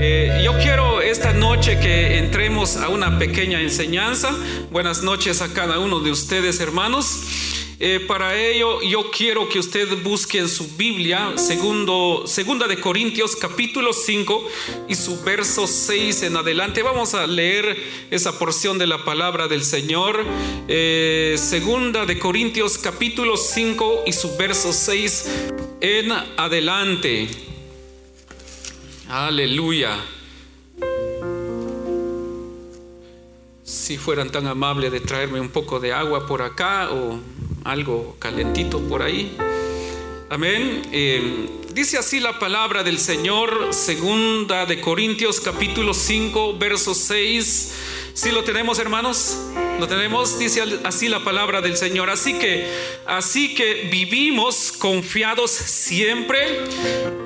Eh, yo quiero esta noche que entremos a una pequeña enseñanza. Buenas noches a cada uno de ustedes, hermanos. Eh, para ello, yo quiero que usted busque en su Biblia, segundo, segunda de Corintios, capítulo 5 y su verso 6 en adelante. Vamos a leer esa porción de la palabra del Señor. Eh, segunda de Corintios, capítulo 5 y su verso 6 en adelante. Aleluya. Si fueran tan amables de traerme un poco de agua por acá o algo calentito por ahí. Amén. Eh, dice así la palabra del Señor, segunda de Corintios capítulo 5, verso 6. Si lo tenemos, hermanos? Lo tenemos, dice así la palabra del Señor. Así que, así que vivimos confiados siempre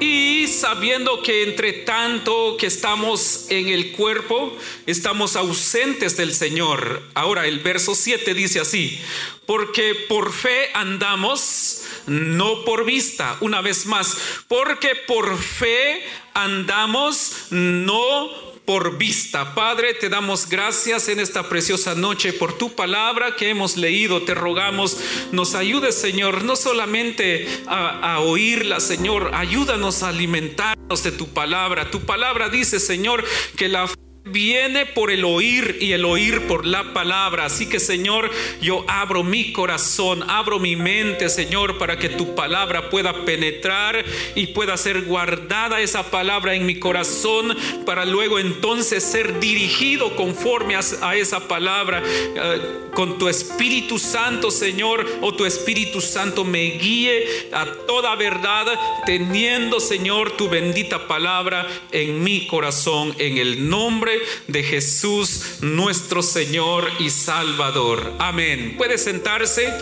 y sabiendo que entre tanto que estamos en el cuerpo, estamos ausentes del Señor. Ahora el verso 7 dice así, porque por fe andamos, no por vista. Una vez más, porque por fe andamos, no por vista. Padre, te damos gracias en esta preciosa noche por tu palabra que hemos leído. Te rogamos, nos ayudes, Señor, no solamente a, a oírla, Señor, ayúdanos a alimentarnos de tu palabra. Tu palabra dice, Señor, que la viene por el oír y el oír por la palabra. Así que Señor, yo abro mi corazón, abro mi mente, Señor, para que tu palabra pueda penetrar y pueda ser guardada esa palabra en mi corazón para luego entonces ser dirigido conforme a, esa palabra eh, con tu Espíritu Santo, Señor, o tu Espíritu Santo me guíe a toda verdad, teniendo, Señor, tu bendita palabra en mi corazón, en el nombre de Jesús, nuestro Señor y Salvador. Amén. Puede sentarse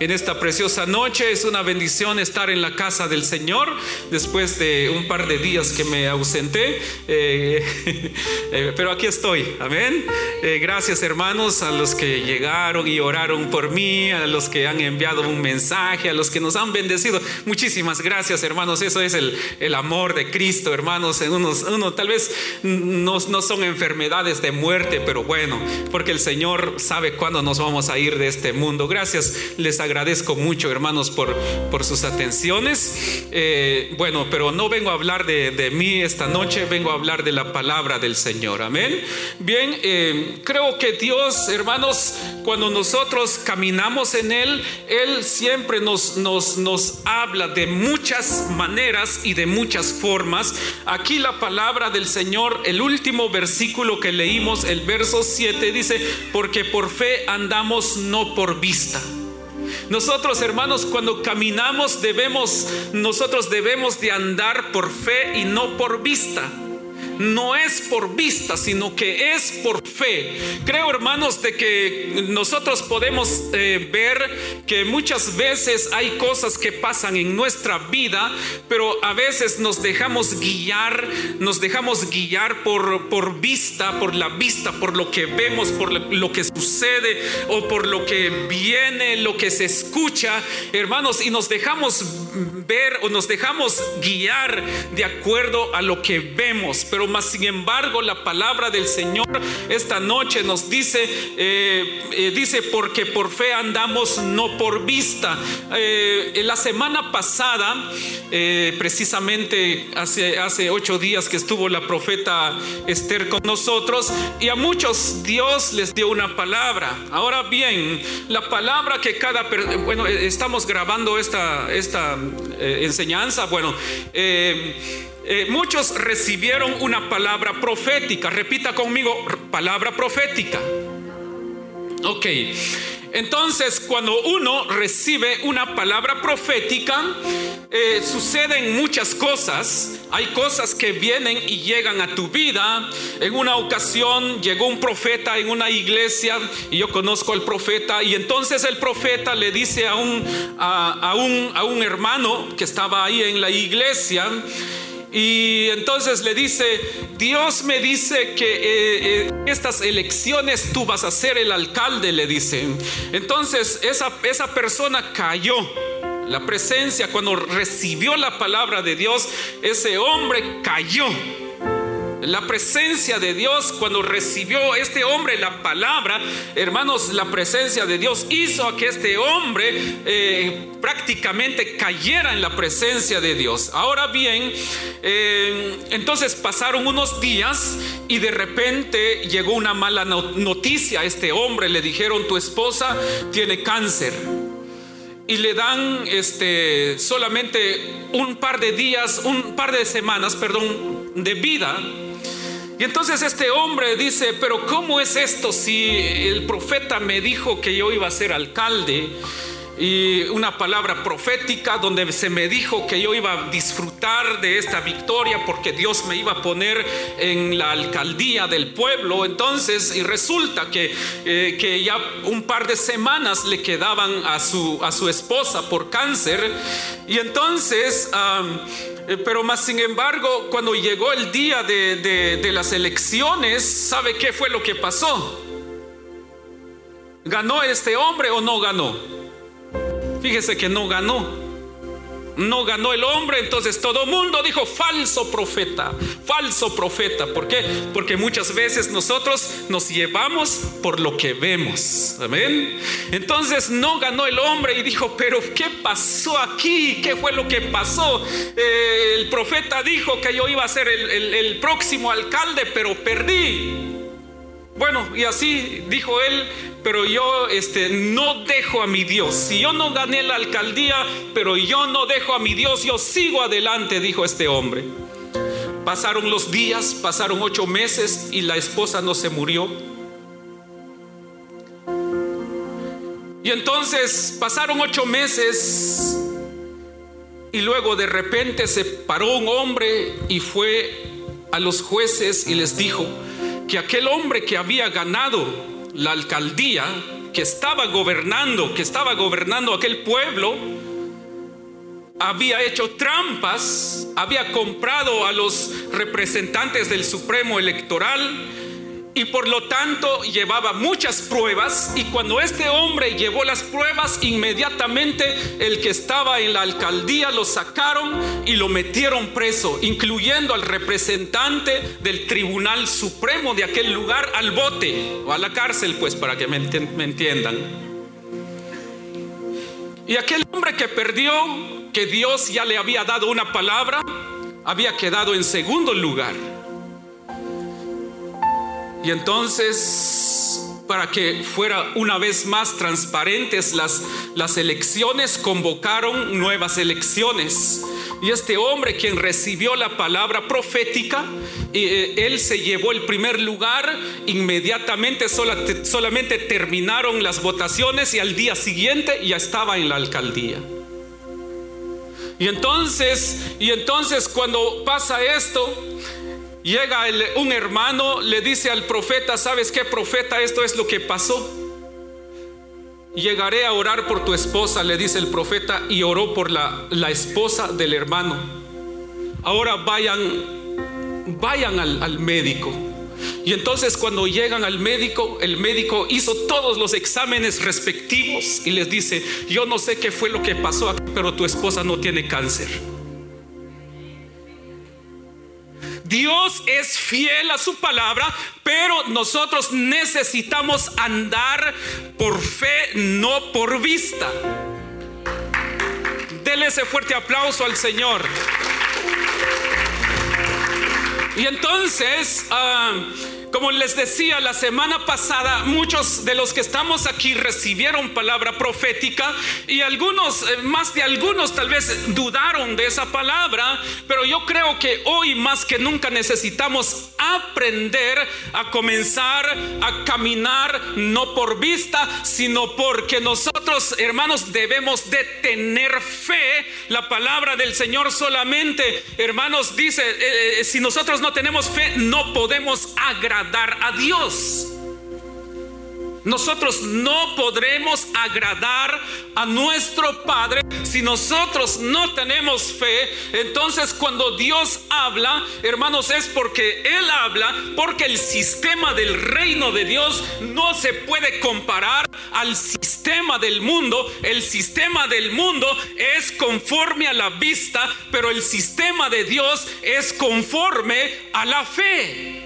en esta preciosa noche. Es una bendición estar en la casa del Señor después de un par de días que me ausenté. Eh, eh, pero aquí estoy. Amén. Eh, gracias hermanos a los que llegaron y oraron por mí, a los que han enviado un mensaje, a los que nos han bendecido. Muchísimas gracias hermanos. Eso es el, el amor de Cristo hermanos. En unos, uno tal vez no, no son enfermedades de muerte, pero bueno, porque el Señor sabe cuándo nos vamos a ir de este mundo. Gracias. Les agradezco mucho, hermanos, por, por sus atenciones. Eh, bueno, pero no vengo a hablar de, de, mí esta noche, vengo a hablar de la palabra del Señor. Amén. Bien, eh, creo que Dios, hermanos, cuando nosotros caminamos en Él, Él siempre nos, nos, nos habla de muchas maneras y de muchas formas. Aquí la palabra del Señor, el último versículo versículo que leímos, el verso 7 dice, porque por fe andamos no por vista. Nosotros, hermanos, cuando caminamos debemos nosotros debemos de andar por fe y no por vista no es por vista, sino que es por fe. Creo, hermanos, de que nosotros podemos eh, ver que muchas veces hay cosas que pasan en nuestra vida, pero a veces nos dejamos guiar, nos dejamos guiar por, por vista, por la vista, por lo que vemos, por lo que sucede o por lo que viene, lo que se escucha, hermanos, y nos dejamos ver o nos dejamos guiar de acuerdo a lo que vemos, pero más sin embargo la palabra del Señor esta noche nos dice, eh, eh, dice, porque por fe andamos, no por vista. Eh, la semana pasada, precisamente hace, hace ocho días que estuvo la profeta Esther con nosotros, y a muchos Dios les dio una palabra. Ahora bien, la palabra que cada, bueno, estamos grabando esta, esta enseñanza, bueno, eh, muchos recibieron una palabra profética. Repita conmigo, palabra profética. Ok, entonces cuando uno recibe una palabra profética, eh, suceden muchas cosas. Hay cosas que vienen y llegan a tu vida. En una ocasión llegó un profeta en una iglesia y yo conozco al profeta y entonces el profeta le dice a un, a un, a un hermano que estaba ahí en la iglesia, y entonces le dice, Dios me dice que eh, eh, estas elecciones tú vas a ser el alcalde, le dice. Entonces esa, esa persona cayó. La presencia, cuando recibió la palabra de Dios, ese hombre cayó la presencia de Dios, cuando recibió este hombre la palabra, hermanos, la presencia de Dios hizo que este hombre eh, prácticamente cayera en la presencia de Dios. Ahora bien, eh, entonces pasaron unos días y de repente llegó una mala noticia a este hombre. Le dijeron, tu esposa tiene cáncer y le dan este solamente un par de días, un par de semanas, perdón, de vida. Y entonces este hombre dice, pero ¿cómo es esto si el profeta me dijo que yo iba a ser alcalde? y una palabra profética donde se me dijo que yo iba a disfrutar de esta victoria porque Dios me iba a poner en la alcaldía del pueblo. Entonces, y resulta que, eh, que ya un par de semanas le quedaban a su, a su esposa por cáncer. Y entonces... pero más sin embargo, cuando llegó el día de, de las elecciones, ¿sabe qué fue lo que pasó? ¿Ganó este hombre o no ganó? Fíjese que no ganó no ganó el hombre, entonces todo mundo dijo falso profeta, falso profeta. ¿Por qué? Porque muchas veces nosotros nos llevamos por lo que vemos. Amén. Entonces no ganó el hombre y dijo, pero ¿qué pasó aquí? ¿Qué fue lo que pasó? Eh, el profeta dijo que yo iba a ser el próximo alcalde, pero perdí. Bueno, y así dijo él, pero yo este, no dejo a mi Dios. Si yo no gané la alcaldía, pero yo no dejo a mi Dios, yo sigo adelante, dijo este hombre. Pasaron los días, pasaron ocho meses y la esposa no se murió. Y entonces pasaron ocho meses y luego de repente se paró un hombre y fue a los jueces y les dijo que aquel hombre que había ganado la alcaldía que estaba gobernando, que estaba gobernando aquel pueblo, había hecho trampas, había comprado a los representantes del Supremo Electoral, y por lo tanto llevaba muchas pruebas y cuando este hombre llevó las pruebas inmediatamente el que estaba en la alcaldía lo sacaron y lo metieron preso incluyendo al representante del Tribunal Supremo de aquel lugar al bote o a la cárcel pues para que me, entiendan. Y aquel hombre que perdió que Dios ya le había dado una palabra había quedado en segundo lugar y entonces, para que fuera una vez más transparentes las, las elecciones, convocaron nuevas elecciones. Y este hombre quien recibió la palabra profética, eh, él se llevó el primer lugar, inmediatamente solamente terminaron las votaciones y al día siguiente ya estaba en la alcaldía. Y entonces, y entonces cuando pasa esto, llega un hermano, le dice al profeta, ¿sabes qué profeta? Esto es lo que pasó. Llegaré a orar por tu esposa, le dice el profeta, y oró por la, la esposa del hermano. Ahora vayan, vayan al, al médico. Y entonces cuando llegan al médico, el médico hizo todos los exámenes respectivos y les dice, yo no sé qué fue lo que pasó, pero tu esposa no tiene cáncer. Dios es fiel a su palabra, pero nosotros necesitamos andar por fe, no por vista. Dele ese fuerte aplauso al Señor. Y entonces... Ah, como les decía la semana pasada, muchos de los que estamos aquí recibieron palabra profética y algunos, eh, más de algunos tal vez dudaron de esa palabra, pero yo creo que hoy más que nunca necesitamos aprender a comenzar a caminar no por vista, sino porque nosotros, hermanos, debemos de tener fe. La palabra del Señor solamente, hermanos, dice, eh, eh, si nosotros no tenemos fe, no podemos agradar dar a Dios. Nosotros no podremos agradar a nuestro Padre si nosotros no tenemos fe. Entonces cuando Dios habla, hermanos, es porque Él habla, porque el sistema del reino de Dios no se puede comparar al sistema del mundo. El sistema del mundo es conforme a la vista, pero el sistema de Dios es conforme a la fe.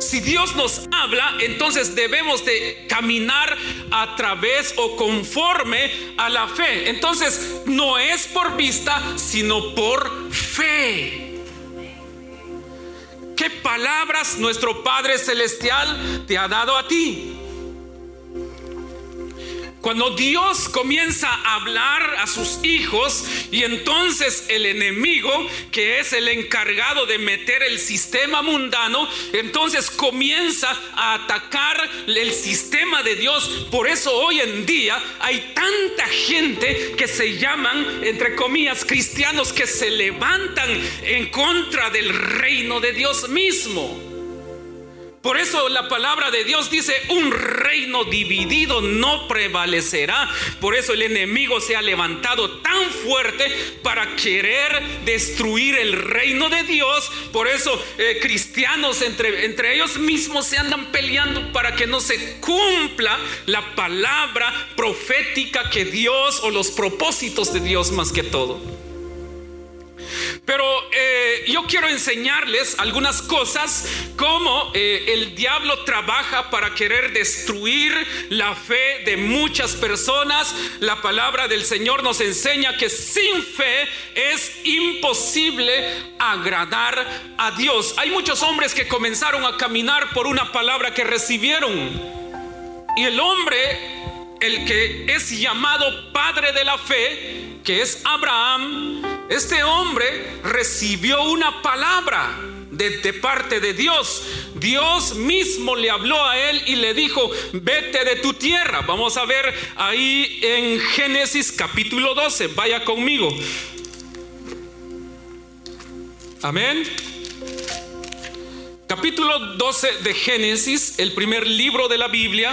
Si Dios nos habla, entonces debemos de caminar a través o conforme a la fe. Entonces no es por vista, sino por fe. ¿Qué palabras nuestro Padre Celestial te ha dado a ti? Cuando Dios comienza a hablar a sus hijos y entonces el enemigo, que es el encargado de meter el sistema mundano, entonces comienza a atacar el sistema de Dios. Por eso hoy en día hay tanta gente que se llaman, entre comillas, cristianos que se levantan en contra del reino de Dios mismo. Por eso la palabra de Dios dice, un reino dividido no prevalecerá. Por eso el enemigo se ha levantado tan fuerte para querer destruir el reino de Dios. Por eso eh, cristianos entre, entre ellos mismos se andan peleando para que no se cumpla la palabra profética que Dios o los propósitos de Dios más que todo. Pero eh, yo quiero enseñarles algunas cosas, como eh, el diablo trabaja para querer destruir la fe de muchas personas. La palabra del Señor nos enseña que sin fe es imposible agradar a Dios. Hay muchos hombres que comenzaron a caminar por una palabra que recibieron. Y el hombre, el que es llamado padre de la fe, que es Abraham, este hombre recibió una palabra de, parte de Dios. Dios mismo le habló a él y le dijo, vete de tu tierra. Vamos a ver ahí en Génesis capítulo 12. Vaya conmigo. Amén. Capítulo 12 de Génesis, el primer libro de la Biblia.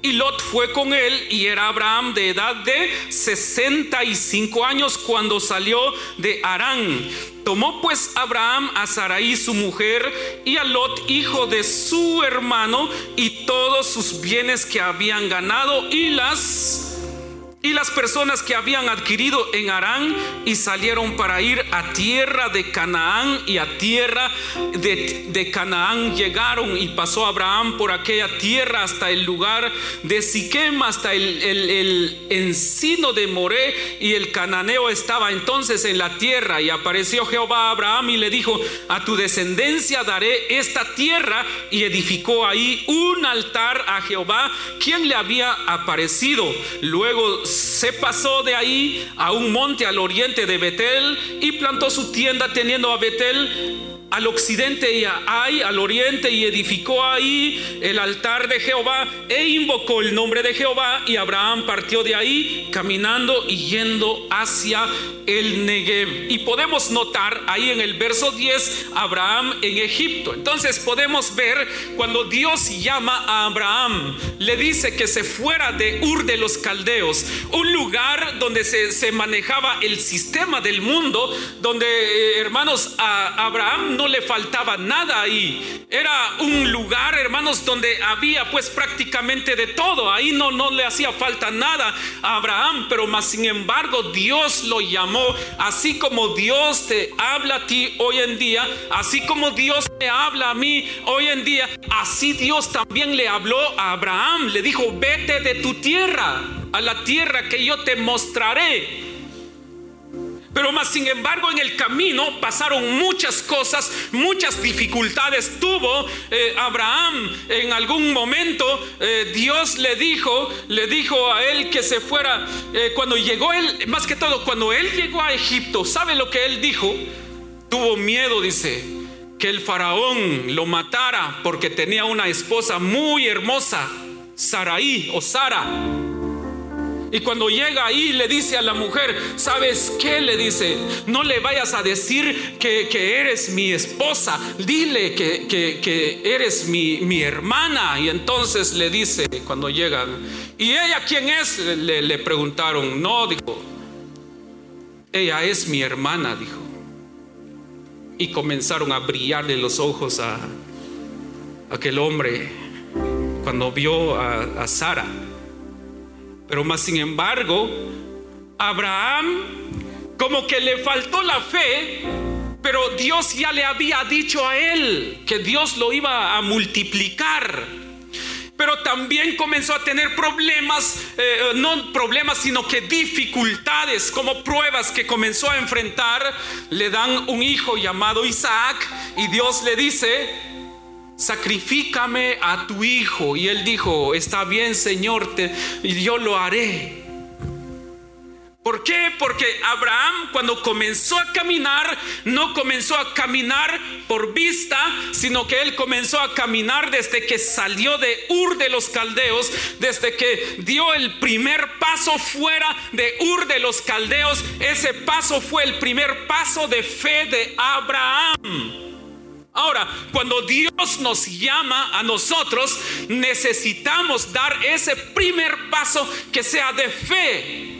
Y Lot fue con él y era Abraham de edad de 65 años cuando salió de Arán. Tomó pues Abraham a Sarai su mujer y a Lot hijo de su hermano y todos sus bienes que habían ganado y las y las personas que habían adquirido en Arán y salieron para ir a tierra de Canaán y a tierra de, Canaán llegaron y pasó Abraham por aquella tierra hasta el lugar de Siquem, hasta el, encino de Moré y el cananeo estaba entonces en la tierra y apareció Jehová a Abraham y le dijo, a tu descendencia daré esta tierra y edificó ahí un altar a Jehová, quien le había aparecido. Luego se pasó de ahí a un monte al oriente de Betel y plantó su tienda teniendo a Betel al occidente y a Ai, al oriente, y edificó ahí el altar de Jehová e invocó el nombre de Jehová. Y Abraham partió de ahí caminando y yendo hacia el Negev. Y podemos notar ahí en el verso 10 Abraham en Egipto. Entonces podemos ver cuando Dios llama a Abraham, le dice que se fuera de Ur de los Caldeos, un lugar donde se, se manejaba el sistema del mundo, donde eh, hermanos a Abraham no le faltaba nada ahí. Era un lugar, hermanos, donde había pues prácticamente de todo. Ahí no, no le hacía falta nada a Abraham, pero más sin embargo Dios lo llamó, así como Dios te habla a ti hoy en día, así como Dios te habla a mí hoy en día, así Dios también le habló a Abraham, le dijo, vete de tu tierra a la tierra que yo te mostraré. Pero más sin embargo en el camino pasaron muchas cosas, muchas dificultades tuvo eh, Abraham. En algún momento eh, Dios le dijo, le dijo a él que se fuera. Eh, cuando llegó él, más que todo, cuando él llegó a Egipto, ¿sabe lo que él dijo? Tuvo miedo, dice, que el faraón lo matara porque tenía una esposa muy hermosa, Saraí o Sara. Y cuando llega ahí le dice a la mujer, ¿sabes qué? Le dice, no le vayas a decir que, eres mi esposa, dile que, eres mi, mi, hermana. Y entonces le dice, cuando llegan, ¿y ella quién es? Le, le preguntaron, no, dijo, ella es mi hermana, dijo. Y comenzaron a brillarle los ojos a aquel hombre cuando vio a, a Sara. Pero más sin embargo, Abraham como que le faltó la fe, pero Dios ya le había dicho a él que Dios lo iba a multiplicar. Pero también comenzó a tener problemas, eh, no problemas, sino que dificultades, como pruebas que comenzó a enfrentar. Le dan un hijo llamado Isaac y Dios le dice, sacrifícame a tu hijo. Y él dijo, está bien Señor, te, yo lo haré. ¿Por qué? Porque Abraham cuando comenzó a caminar, no comenzó a caminar por vista, sino que él comenzó a caminar desde que salió de Ur de los Caldeos, desde que dio el primer paso fuera de Ur de los Caldeos. Ese paso fue el primer paso de fe de Abraham. Ahora, cuando Dios nos llama a nosotros, necesitamos dar ese primer paso que sea de fe.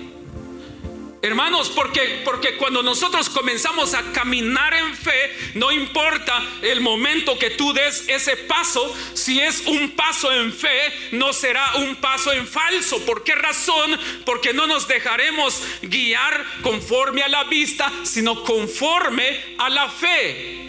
Hermanos, porque, porque cuando nosotros comenzamos a caminar en fe, no importa el momento que tú des ese paso, si es un paso en fe, no será un paso en falso. ¿Por qué razón? Porque no nos dejaremos guiar conforme a la vista, sino conforme a la fe.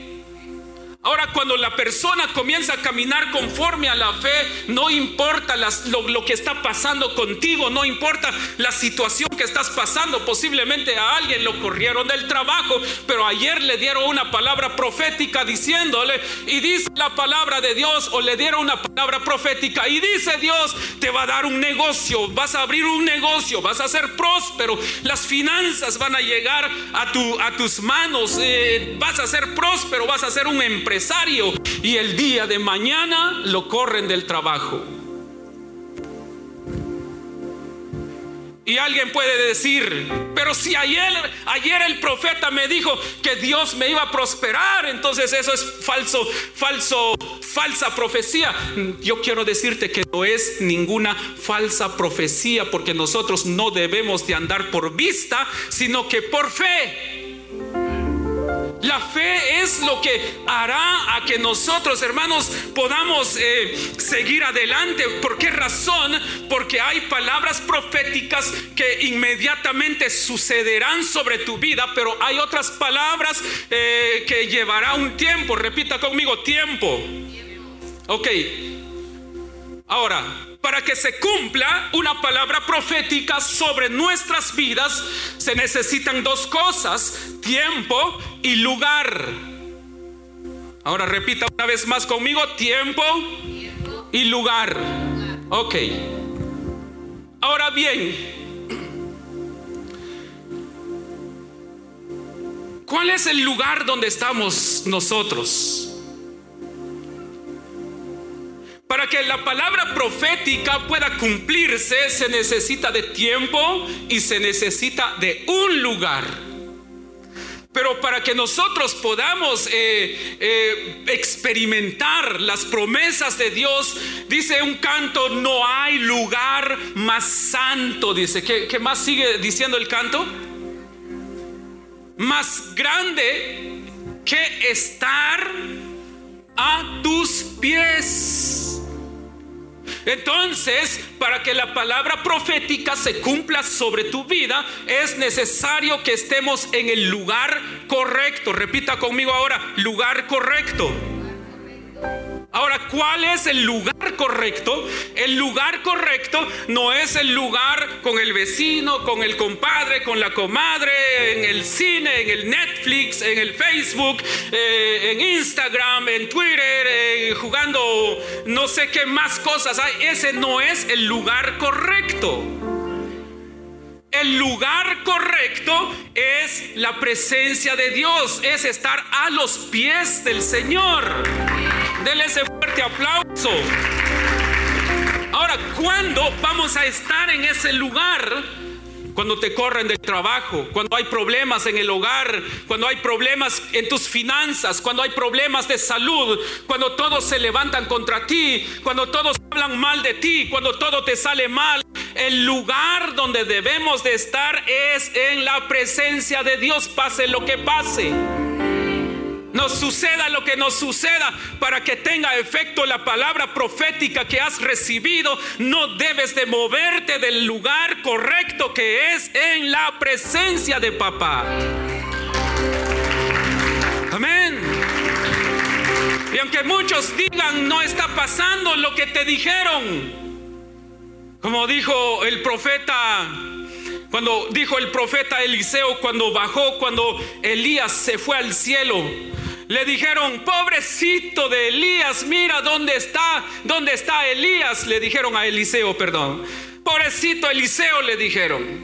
Ahora cuando la persona comienza a caminar conforme a la fe, no importa lo, que está pasando contigo, no importa la situación que estás pasando, posiblemente a alguien lo corrieron del trabajo, pero ayer le dieron una palabra profética diciéndole, y dice la palabra de Dios, o le dieron una palabra profética, y dice Dios, te va a dar un negocio, vas a abrir un negocio, vas a ser próspero, las finanzas van a llegar a, tu, a tus manos, eh, vas a ser próspero, vas a ser un empresario y el día de mañana lo corren del trabajo. Y alguien puede decir, pero si ayer, ayer el profeta me dijo que Dios me iba a prosperar, entonces eso es falso, falso, falsa profecía. Yo quiero decirte que no es ninguna falsa profecía, porque nosotros no debemos de andar por vista, sino que por fe. La fe es lo que hará a que nosotros, hermanos, podamos eh, seguir adelante. ¿Por qué razón? Porque hay palabras proféticas que inmediatamente sucederán sobre tu vida, pero hay otras palabras eh, que llevará un tiempo. Repita conmigo, tiempo. Ok. Ahora, para que se cumpla una palabra profética sobre nuestras vidas, se necesitan dos cosas, tiempo y lugar. Ahora repita una vez más conmigo, tiempo y lugar. Ok. Ahora bien, ¿cuál es el lugar donde estamos nosotros? Para que la palabra profética pueda cumplirse se necesita de tiempo y se necesita de un lugar. Pero para que nosotros podamos eh, eh, experimentar las promesas de Dios, dice un canto, no hay lugar más santo, dice. ¿Qué, qué más sigue diciendo el canto? Más grande que estar a tus pies. Entonces, para que la palabra profética se cumpla sobre tu vida, es necesario que estemos en el lugar correcto. Repita conmigo ahora, lugar correcto. Ahora, ¿cuál es el lugar correcto? El lugar correcto no es el lugar con el vecino, con el compadre, con la comadre, en el cine, en el Netflix, en el Facebook, eh, en Instagram, en Twitter, jugando no sé qué más cosas hay. Ese no es el lugar correcto. El lugar correcto es la presencia de Dios, es estar a los pies del Señor. Dele ese fuerte aplauso. Ahora, ¿cuándo vamos a estar en ese lugar? Cuando te corren del trabajo, cuando hay problemas en el hogar, cuando hay problemas en tus finanzas, cuando hay problemas de salud, cuando todos se levantan contra ti, cuando todos hablan mal de ti, cuando todo te sale mal. El lugar donde debemos de estar es en la presencia de Dios, pase lo que pase. Nos suceda lo que nos suceda para que tenga efecto la palabra profética que has recibido. No debes de moverte del lugar correcto que es en la presencia de papá. Amén. Y aunque muchos digan no está pasando lo que te dijeron, como dijo el profeta cuando dijo el profeta Eliseo cuando bajó, cuando Elías se fue al cielo, le dijeron, pobrecito de Elías, mira dónde está, dónde está Elías, le dijeron a Eliseo, perdón. Pobrecito Eliseo, le dijeron.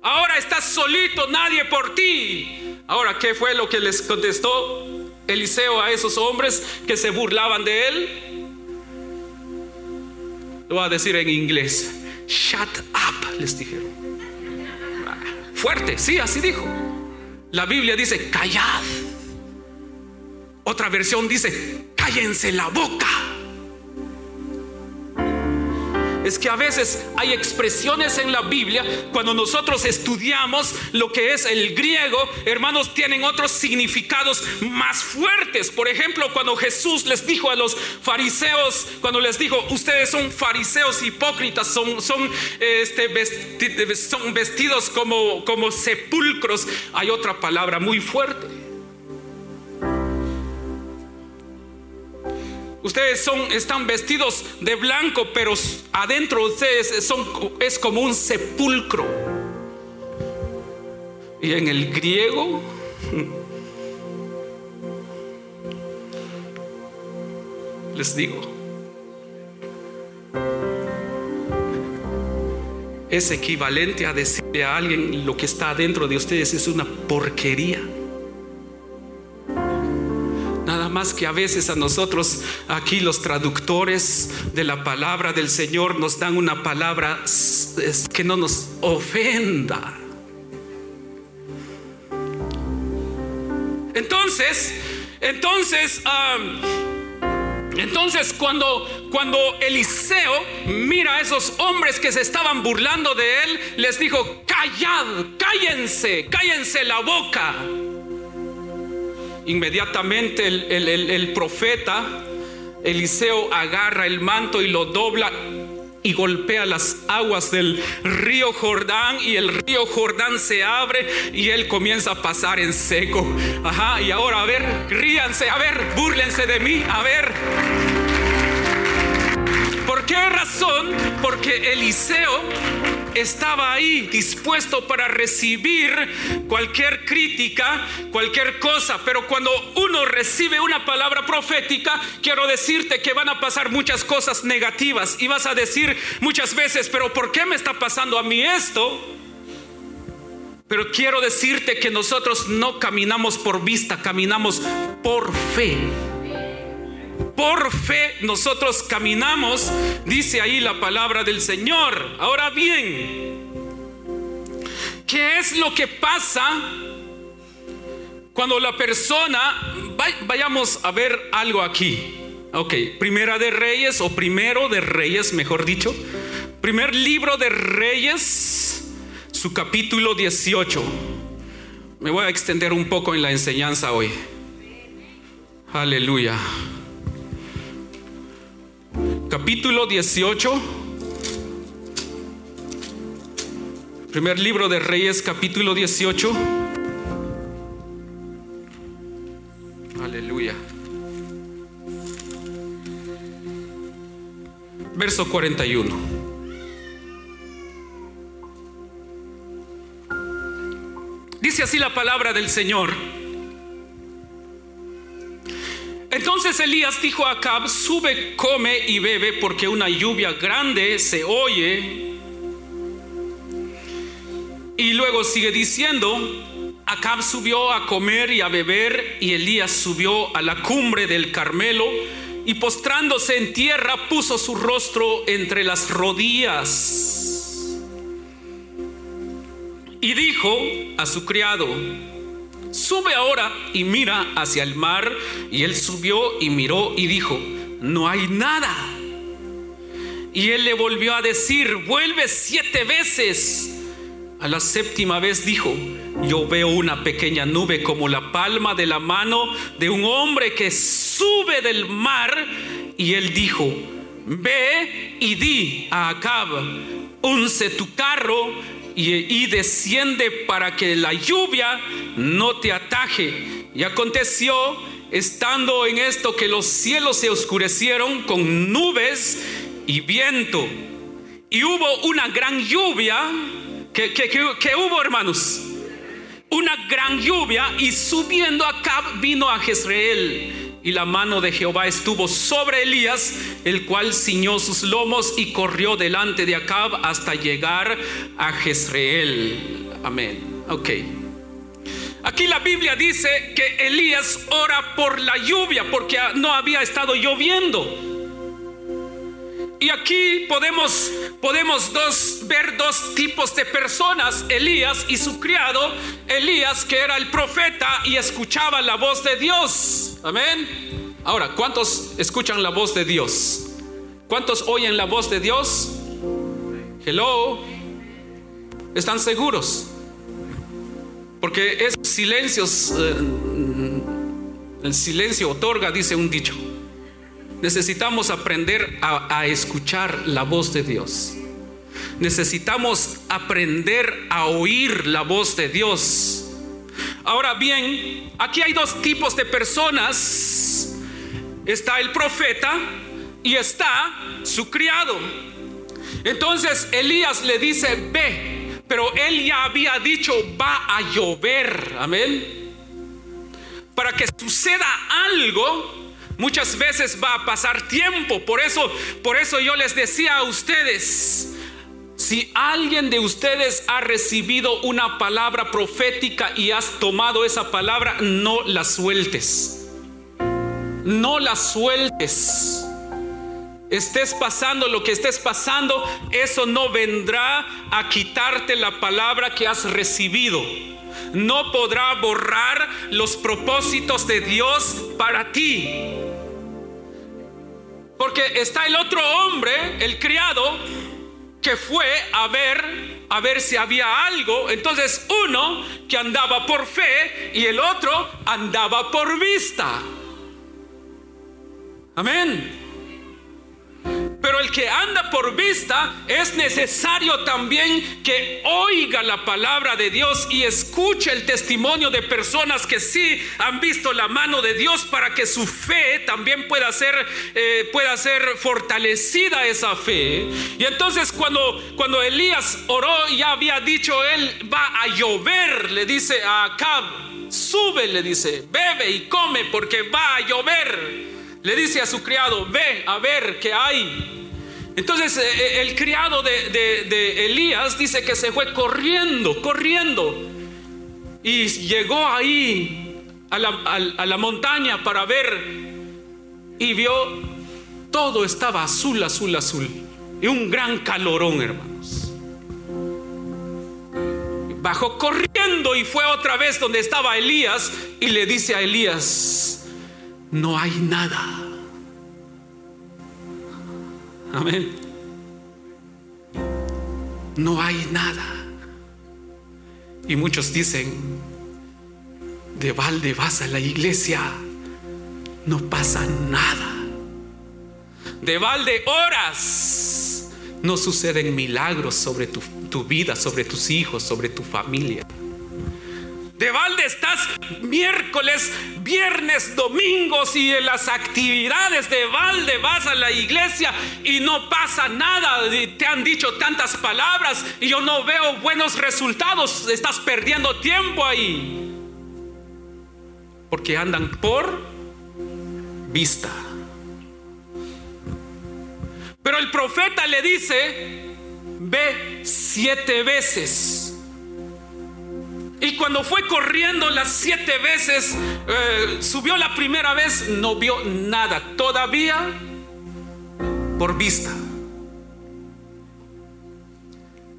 Ahora estás solito, nadie por ti. Ahora, ¿qué fue lo que les contestó Eliseo a esos hombres que se burlaban de él? Lo voy a decir en inglés. Shut up, les dijeron. Fuerte, sí, así dijo. La Biblia dice, callad. Otra versión dice, cállense la boca. Es que a veces hay expresiones en la Biblia, cuando nosotros estudiamos lo que es el griego, hermanos, tienen otros significados más fuertes. Por ejemplo, cuando Jesús les dijo a los fariseos, cuando les dijo, ustedes son fariseos hipócritas, son, son, este, son vestidos como, como sepulcros, hay otra palabra muy fuerte. Ustedes son, están vestidos de blanco, pero adentro de ustedes son, es como un sepulcro. Y en el griego, les digo, es equivalente a decirle a alguien lo que está adentro de ustedes es una porquería más que a veces a nosotros aquí los traductores de la palabra del Señor nos dan una palabra que no nos ofenda. Entonces, entonces, entonces cuando, cuando Eliseo mira a esos hombres que se estaban burlando de él, les dijo, callad, cállense, cállense la boca. Inmediatamente el, el- el- profeta Eliseo agarra el manto y lo dobla y golpea las aguas del río Jordán y el río Jordán se abre y él comienza a pasar en seco. Ajá, y ahora a ver, ríanse, a ver, búrlense de mí, a ver. ¿Por qué razón? Porque Eliseo estaba ahí dispuesto para recibir cualquier crítica, cualquier cosa. Pero cuando uno recibe una palabra profética, quiero decirte que van a pasar muchas cosas negativas. Y vas a decir muchas veces, pero ¿por qué me está pasando a mí esto? Pero quiero decirte que nosotros no caminamos por vista, caminamos por fe. Por fe nosotros caminamos, dice ahí la palabra del Señor. Ahora bien, ¿qué es lo que pasa cuando la persona, vay- vayamos a ver algo aquí. Ok, primera de Reyes o primero de Reyes, mejor dicho. Primer libro de Reyes, su capítulo 18. Me voy a extender un poco en la enseñanza hoy. Aleluya capítulo 18. Primer libro de Reyes, capítulo 18. Aleluya. Verso 41. Dice así la palabra del Señor. Entonces Elías dijo a Acab, sube, come y bebe, porque una lluvia grande se oye. Y luego sigue diciendo, Acab subió a comer y a beber, y Elías subió a la cumbre del Carmelo, y postrándose en tierra puso su rostro entre las rodillas. Y dijo a su criado, Sube ahora y mira hacia el mar. Y él subió y miró y dijo, no hay nada. Y él le volvió a decir, vuelve siete veces. A la séptima vez dijo, yo veo una pequeña nube como la palma de la mano de un hombre que sube del mar. Y él dijo, ve y di a Acab, unce tu carro y, desciende para que la lluvia no te ataje. Y aconteció, estando en esto, que los cielos se oscurecieron con nubes y viento. Y hubo una gran lluvia. que, hubo, hermanos? Una gran lluvia y subiendo Acab vino a Jezreel. Y la mano de Jehová estuvo sobre Elías, el cual ciñó sus lomos y corrió delante de Acab hasta llegar a Jezreel. Amén. Ok. Aquí la Biblia dice que Elías ora por la lluvia porque no había estado lloviendo. Y aquí podemos, podemos dos, ver dos tipos de personas, Elías y su criado, Elías que era el profeta y escuchaba la voz de Dios. Amén. Ahora, ¿cuántos escuchan la voz de Dios? ¿Cuántos oyen la voz de Dios? Hello. ¿Están seguros? Porque es silencios, eh, el silencio otorga, dice un dicho. Necesitamos aprender a, escuchar la voz de Dios. Necesitamos aprender a oír la voz de Dios. Ahora bien, aquí hay dos tipos de personas. Está el profeta y está su criado. Entonces Elías le dice, ve, pero él ya había dicho, va a llover. Amén. Para que suceda algo, muchas veces va a pasar tiempo. Por eso, por eso yo les decía a ustedes, si alguien de ustedes ha recibido una palabra profética y has tomado esa palabra, no la sueltes. No la sueltes. Estés pasando lo que estés pasando, eso no vendrá a quitarte la palabra que has recibido. No podrá borrar los propósitos de Dios para ti. Porque está el otro hombre, el criado, que fue a ver a ver si había algo. Entonces uno que andaba por fe y el otro andaba por vista. Amén. El que anda por vista es necesario también que oiga la palabra de Dios y escuche el testimonio de personas que sí han visto la mano de Dios para que su fe también pueda ser, eh, pueda ser fortalecida esa fe. Y entonces cuando, cuando Elías oró, ya había dicho él, va a llover, le dice a Acab, sube, le dice, bebe y come porque va a llover. Le dice a su criado, ve a ver qué hay. Entonces eh, eh, el criado de, Elías dice que se fue corriendo, corriendo. Y llegó ahí a la, a la montaña para ver y vio todo estaba azul, azul, azul. Y un gran calorón, hermanos. Bajó corriendo y fue otra vez donde estaba Elías y le dice a Elías, no hay nada. Amén. No hay nada. Y muchos dicen, de balde vas a la iglesia, no pasa nada. De balde horas, no suceden milagros sobre tu, tu vida, sobre tus hijos, sobre tu familia. De balde estás miércoles, viernes, domingos y en las actividades de balde vas a la iglesia y no pasa nada. Te han dicho tantas palabras y yo no veo buenos resultados. Estás perdiendo tiempo ahí. Porque andan por vista. Pero el profeta le dice, ve siete veces y cuando fue corriendo las siete veces, eh, subió la primera vez, no vio nada, todavía por vista.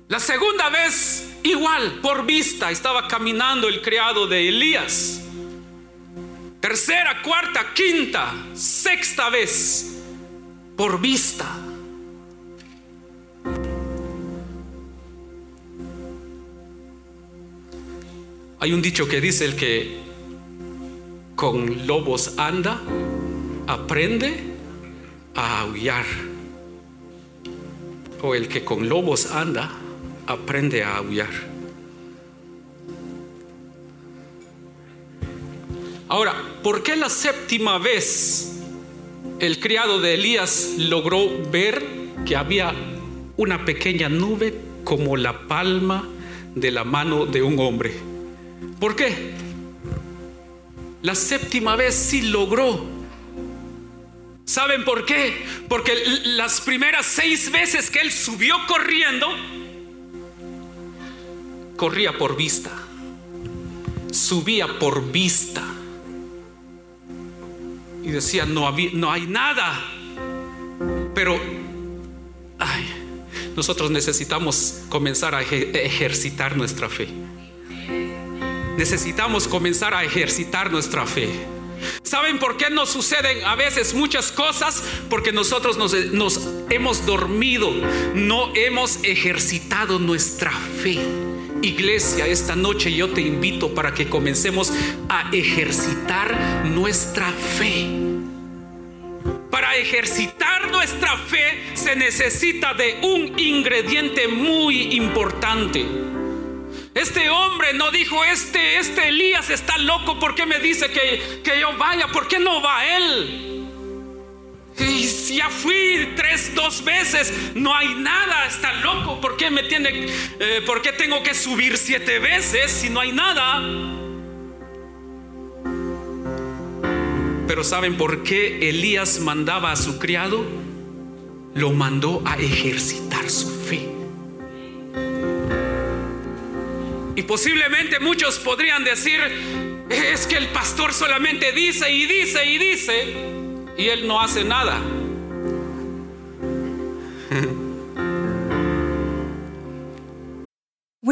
La segunda vez, igual, por vista, estaba caminando el criado de Elías. Tercera, cuarta, quinta, sexta vez, por vista. Hay un dicho que dice el que con lobos anda, aprende a aullar. O el que con lobos anda, aprende a aullar. Ahora, ¿por qué la séptima vez el criado de Elías logró ver que había una pequeña nube como la palma de la mano de un hombre? ¿Por qué? La séptima vez sí logró. ¿Saben por qué? Porque las primeras seis veces que él subió corriendo, corría por vista. Subía por vista. Y decía, no, había, no hay nada. Pero, ay, nosotros necesitamos comenzar a ejercitar nuestra fe necesitamos comenzar a ejercitar nuestra fe. ¿Saben por qué nos suceden a veces muchas cosas? Porque nosotros nos, hemos dormido, no hemos ejercitado nuestra fe. Iglesia, esta noche yo te invito para que comencemos a ejercitar nuestra fe. Para ejercitar nuestra fe se necesita de un ingrediente muy importante este hombre no dijo, este, este Elías está loco, ¿por qué me dice que, que yo vaya? ¿Por qué no va él? Y si ya fui tres, dos veces, no hay nada, está loco. ¿Por qué me tiene, eh, por qué tengo que subir siete veces si no hay nada? Pero ¿saben por qué Elías mandaba a su criado? Lo mandó a ejercitar su fe. Y posiblemente muchos podrían decir, es que el pastor solamente dice y dice y dice y él no hace nada.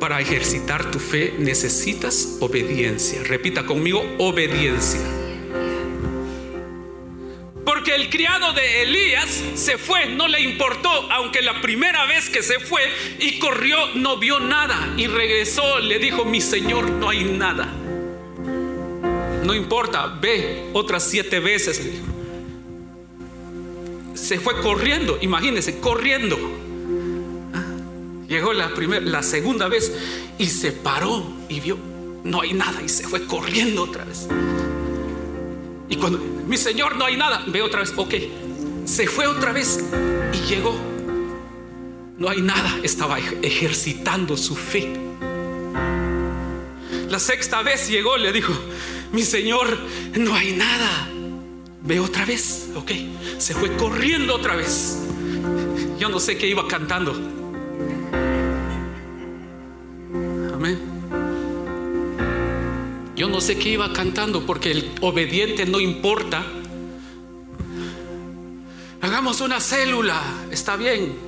Para ejercitar tu fe necesitas obediencia. Repita conmigo, obediencia. Porque el criado de Elías se fue, no le importó, aunque la primera vez que se fue y corrió no vio nada y regresó, le dijo, mi señor, no hay nada. No importa, ve otras siete veces. Se fue corriendo, imagínense, corriendo. Llegó la primera, la segunda vez y se paró y vio, no hay nada y se fue corriendo otra vez. Y cuando, mi señor, no hay nada, ve otra vez, ok, se fue otra vez y llegó. No hay nada, estaba ej- ejercitando su fe. La sexta vez llegó, le dijo, mi señor, no hay nada. Ve otra vez, ok, se fue corriendo otra vez. Yo no sé qué iba cantando. Yo no sé qué iba cantando porque el obediente no importa. Hagamos una célula, está bien.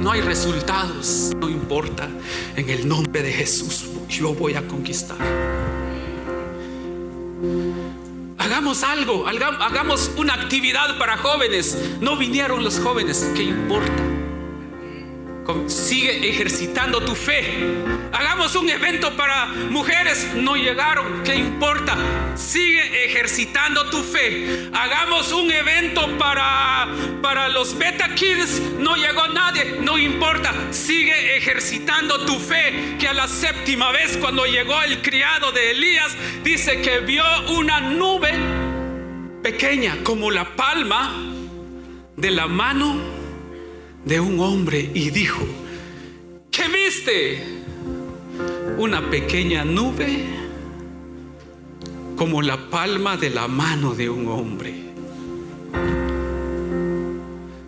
No hay resultados, no importa. En el nombre de Jesús yo voy a conquistar. Hagamos algo, haga- hagamos una actividad para jóvenes. No vinieron los jóvenes, ¿qué importa? Sigue ejercitando tu fe. Hagamos un evento para mujeres. No llegaron. ¿Qué importa? Sigue ejercitando tu fe. Hagamos un evento para, para los beta kids. No llegó nadie. No importa. Sigue ejercitando tu fe. Que a la séptima vez cuando llegó el criado de Elías, dice que vio una nube pequeña como la palma de la mano de un hombre y dijo, ¿qué viste? Una pequeña nube como la palma de la mano de un hombre.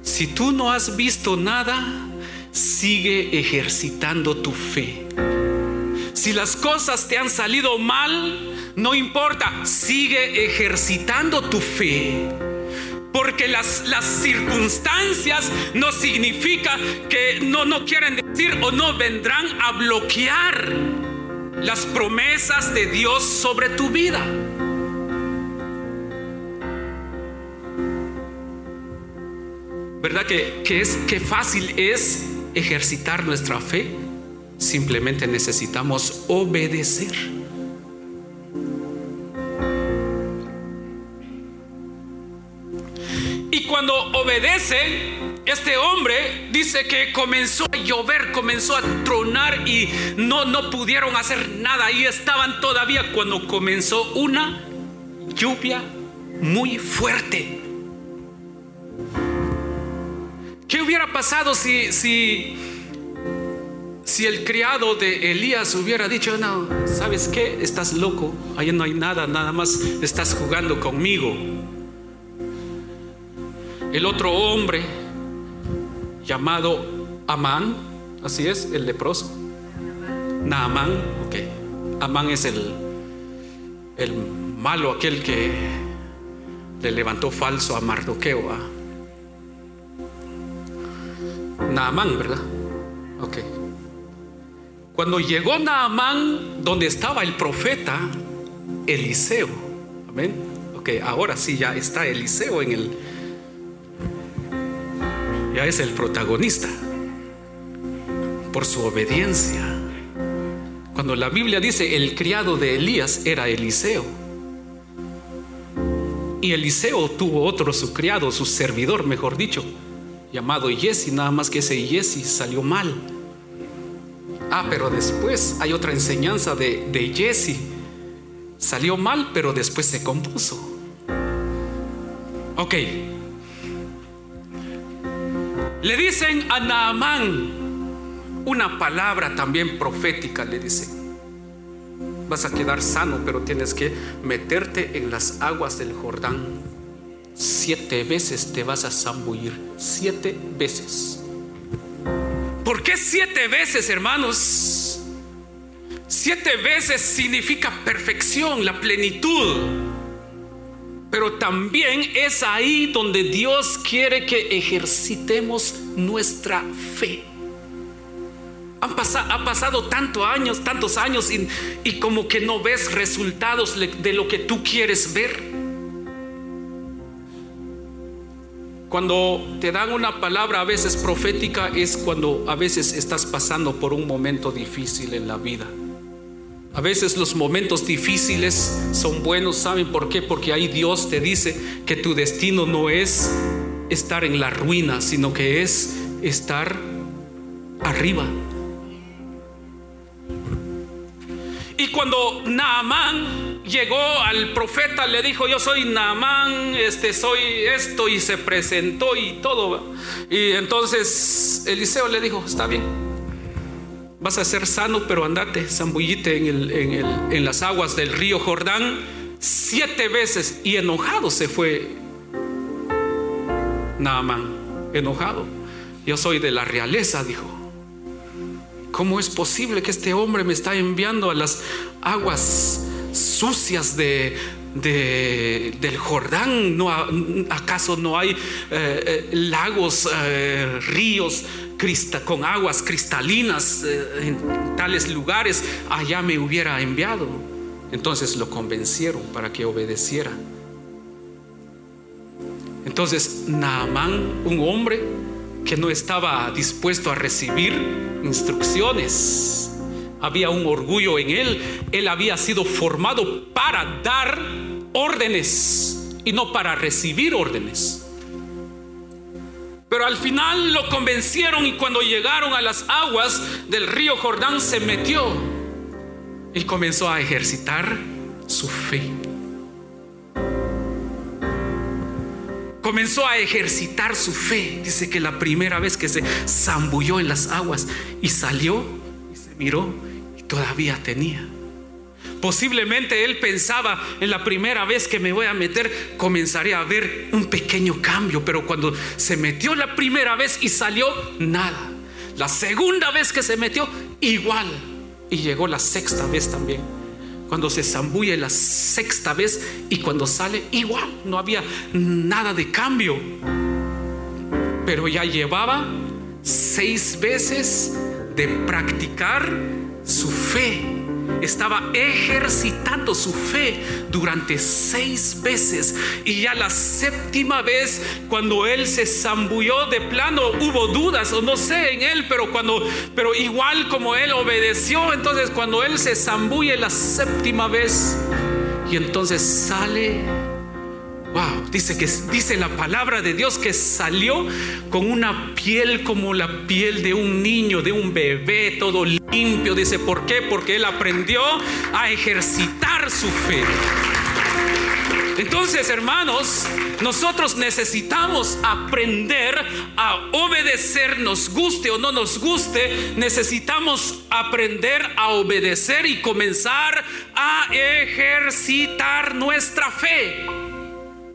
Si tú no has visto nada, sigue ejercitando tu fe. Si las cosas te han salido mal, no importa, sigue ejercitando tu fe. Porque las, las circunstancias no significa que no, no quieren decir o no vendrán a bloquear las promesas de Dios sobre tu vida. ¿Verdad que, que es que fácil es ejercitar nuestra fe? Simplemente necesitamos obedecer. Cuando obedece, este hombre dice que comenzó a llover, comenzó a tronar y no, no pudieron hacer nada. Ahí estaban todavía cuando comenzó una lluvia muy fuerte. ¿Qué hubiera pasado si, si, si el criado de Elías hubiera dicho, no, ¿sabes qué? Estás loco, ahí no hay nada, nada más estás jugando conmigo. El otro hombre llamado Amán, así es, el leproso. Naamán, ok. Amán es el, el malo, aquel que le levantó falso a Mardoqueo. Naamán, ¿verdad? Ok. Cuando llegó Naamán, donde estaba el profeta Eliseo, amén. Ok, ahora sí ya está Eliseo en el, ya es el protagonista. por su obediencia. Cuando la Biblia dice el criado de Elías era Eliseo. Y Eliseo tuvo otro su criado, su servidor, mejor dicho, llamado Jesse, nada más que ese Jesse salió mal. Ah, pero después hay otra enseñanza de, de Jesse. Salió mal, pero después se compuso. Ok. Le dicen a Naamán una palabra también profética, le dicen. Vas a quedar sano, pero tienes que meterte en las aguas del Jordán. Siete veces te vas a zambullir. Siete veces. ¿Por qué siete veces, hermanos? Siete veces significa perfección, la plenitud. Pero también es ahí donde Dios quiere que ejercitemos nuestra fe. Ha pasado tantos años, tantos años y como que no ves resultados de lo que tú quieres ver. Cuando te dan una palabra a veces profética es cuando a veces estás pasando por un momento difícil en la vida. A veces los momentos difíciles son buenos, ¿saben por qué? Porque ahí Dios te dice que tu destino no es estar en la ruina, sino que es estar arriba. Y cuando Naamán llegó al profeta, le dijo, yo soy Naamán, este, soy esto, y se presentó y todo. Y entonces Eliseo le dijo, está bien, vas a ser sano, pero andate, zambullite en, en las aguas del río Jordán siete veces. Y enojado se fue Naamán, enojado. Yo soy de la realeza, dijo. ¿Cómo es posible que este hombre me está enviando a las aguas sucias de, del Jordán? ¿No, ¿Acaso no hay eh, eh, lagos, eh, ríos con aguas cristalinas en tales lugares? Allá me hubiera enviado. Entonces lo convencieron para que obedeciera. Entonces Naamán, un hombre que no estaba dispuesto a recibir instrucciones. Había un orgullo en él. Él había sido formado para dar órdenes y no para recibir órdenes. Pero al final lo convencieron y cuando llegaron a las aguas del río Jordán se metió y comenzó a ejercitar su fe. comenzó a ejercitar su fe. Dice que la primera vez que se zambulló en las aguas y salió y se miró todavía tenía. Posiblemente él pensaba en la primera vez que me voy a meter comenzaría a ver un pequeño cambio, pero cuando se metió la primera vez y salió, nada. La segunda vez que se metió, igual. Y llegó la sexta vez también cuando se zambulle la sexta vez y cuando sale igual, no había nada de cambio. Pero ya llevaba seis veces de practicar su fe. Estaba ejercitando su fe durante seis veces. Y ya la séptima vez cuando él se zambulló de plano hubo dudas o no sé en él pero cuando pero igual como él obedeció entonces cuando él se zambulle la séptima vez y entonces sale Wow, dice que dice la palabra de Dios que salió con una piel como la piel de un niño, de un bebé, todo limpio. Dice, ¿por qué? Porque él aprendió a ejercitar su fe. Entonces, hermanos, nosotros necesitamos aprender a obedecer, nos guste o no nos guste, necesitamos aprender a obedecer y comenzar a ejercitar nuestra fe.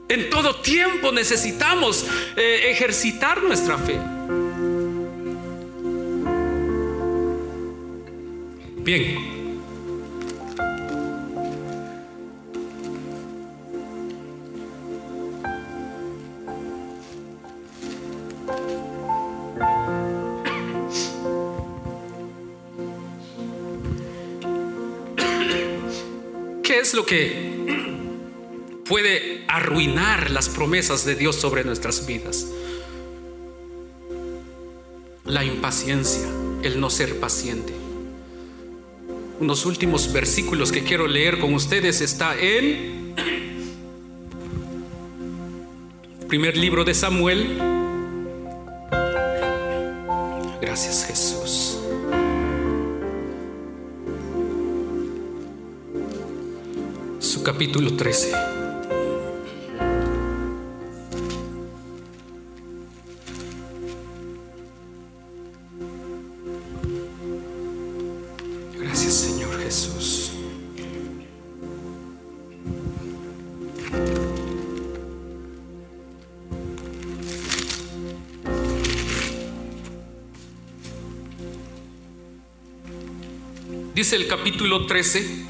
En todo tiempo necesitamos eh, ejercitar nuestra fe. Bien. ¿Qué es lo que puede arruinar las promesas de Dios sobre nuestras vidas. La impaciencia. el no ser paciente. Unos últimos versículos que quiero leer con ustedes está en primer libro de Samuel. Gracias Jesús. Su capítulo 13. Dice el capítulo 13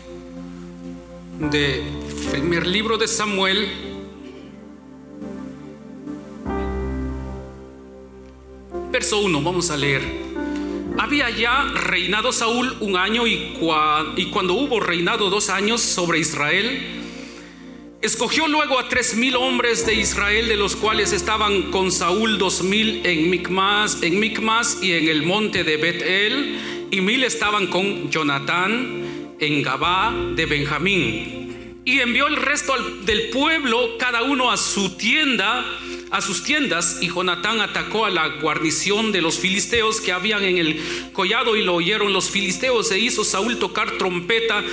de primer libro de Samuel. Verso 1, vamos a leer. Había ya reinado Saúl un año y, cuando hubo reinado dos años sobre Israel, Escogió luego a tres mil hombres de Israel, de los cuales estaban con Saúl dos mil en Micmas, en Micmas y en el monte de Betel, y mil estaban con Jonatán en Gabá de Benjamín. Y envió el resto del pueblo, cada uno a su tienda, a sus tiendas, y Jonatán atacó a la guarnición de los filisteos que habían en el collado y lo oyeron los filisteos e hizo Saúl tocar trompeta